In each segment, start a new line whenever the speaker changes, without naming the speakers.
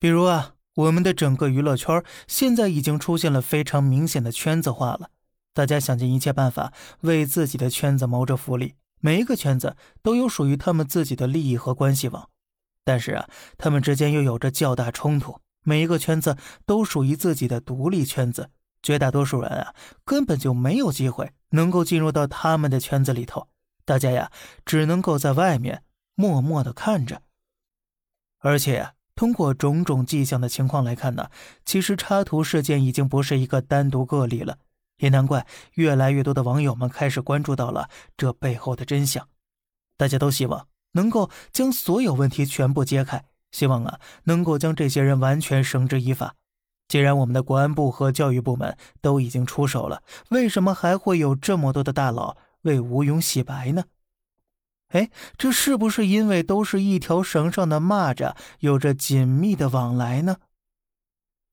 比如啊，我们的整个娱乐圈现在已经出现了非常明显的圈子化了，大家想尽一切办法为自己的圈子谋着福利，每一个圈子都有属于他们自己的利益和关系网，但是啊，他们之间又有着较大冲突，每一个圈子都属于自己的独立圈子，绝大多数人啊根本就没有机会能够进入到他们的圈子里头，大家呀只能够在外面默默的看着，而且。通过种种迹象的情况来看呢，其实插图事件已经不是一个单独个例了，也难怪越来越多的网友们开始关注到了这背后的真相。大家都希望能够将所有问题全部揭开，希望啊能够将这些人完全绳之以法。既然我们的国安部和教育部门都已经出手了，为什么还会有这么多的大佬为吴勇洗白呢？哎，这是不是因为都是一条绳上的蚂蚱，有着紧密的往来呢？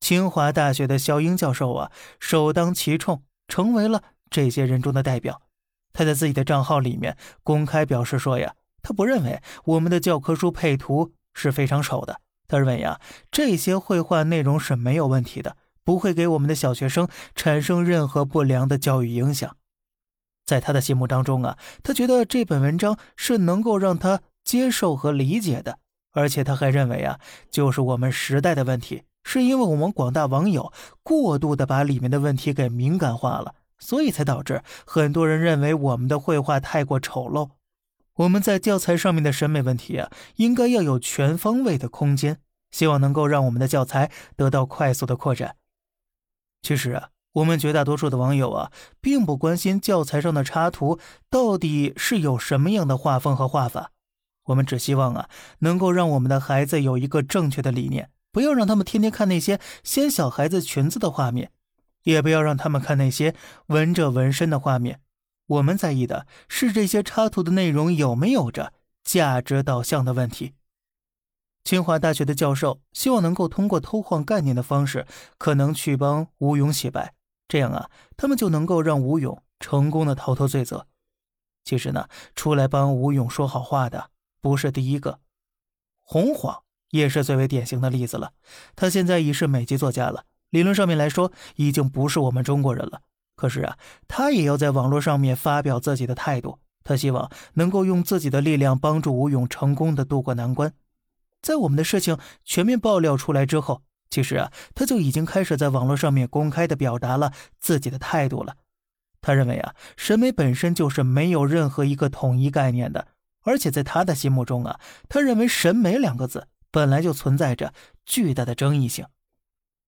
清华大学的肖英教授啊，首当其冲，成为了这些人中的代表。他在自己的账号里面公开表示说呀，他不认为我们的教科书配图是非常丑的。他认为呀，这些绘画内容是没有问题的，不会给我们的小学生产生任何不良的教育影响。在他的心目当中啊，他觉得这本文章是能够让他接受和理解的，而且他还认为啊，就是我们时代的问题，是因为我们广大网友过度的把里面的问题给敏感化了，所以才导致很多人认为我们的绘画太过丑陋。我们在教材上面的审美问题啊，应该要有全方位的空间，希望能够让我们的教材得到快速的扩展。其实啊。我们绝大多数的网友啊，并不关心教材上的插图到底是有什么样的画风和画法，我们只希望啊，能够让我们的孩子有一个正确的理念，不要让他们天天看那些掀小孩子裙子的画面，也不要让他们看那些纹着纹身的画面。我们在意的是这些插图的内容有没有着价值导向的问题。清华大学的教授希望能够通过偷换概念的方式，可能去帮吴勇洗白。这样啊，他们就能够让吴勇成功的逃脱罪责。其实呢，出来帮吴勇说好话的不是第一个，洪晃也是最为典型的例子了。他现在已是美籍作家了，理论上面来说已经不是我们中国人了。可是啊，他也要在网络上面发表自己的态度，他希望能够用自己的力量帮助吴勇成功的渡过难关。在我们的事情全面爆料出来之后。其实啊，他就已经开始在网络上面公开的表达了自己的态度了。他认为啊，审美本身就是没有任何一个统一概念的，而且在他的心目中啊，他认为“审美”两个字本来就存在着巨大的争议性。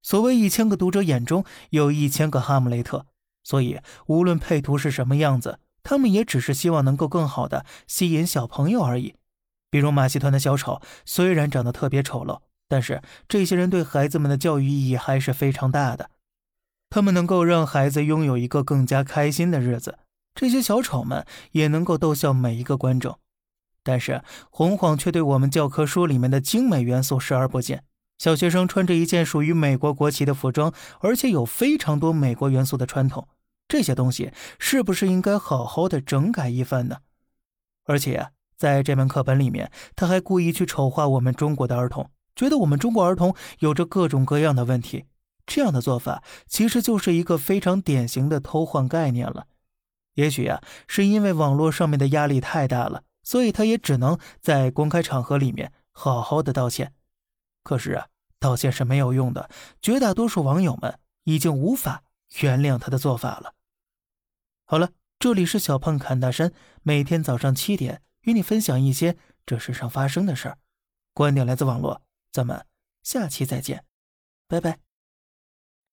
所谓一千个读者眼中有一千个哈姆雷特，所以无论配图是什么样子，他们也只是希望能够更好的吸引小朋友而已。比如马戏团的小丑，虽然长得特别丑陋。但是这些人对孩子们的教育意义还是非常大的，他们能够让孩子拥有一个更加开心的日子。这些小丑们也能够逗笑每一个观众。但是洪晃却对我们教科书里面的精美元素视而不见。小学生穿着一件属于美国国旗的服装，而且有非常多美国元素的传统，这些东西是不是应该好好的整改一番呢？而且，在这门课本里面，他还故意去丑化我们中国的儿童。觉得我们中国儿童有着各种各样的问题，这样的做法其实就是一个非常典型的偷换概念了。也许啊，是因为网络上面的压力太大了，所以他也只能在公开场合里面好好的道歉。可是啊，道歉是没有用的，绝大多数网友们已经无法原谅他的做法了。好了，这里是小胖侃大山，每天早上七点与你分享一些这世上发生的事儿，观点来自网络。咱们下期再见，拜拜。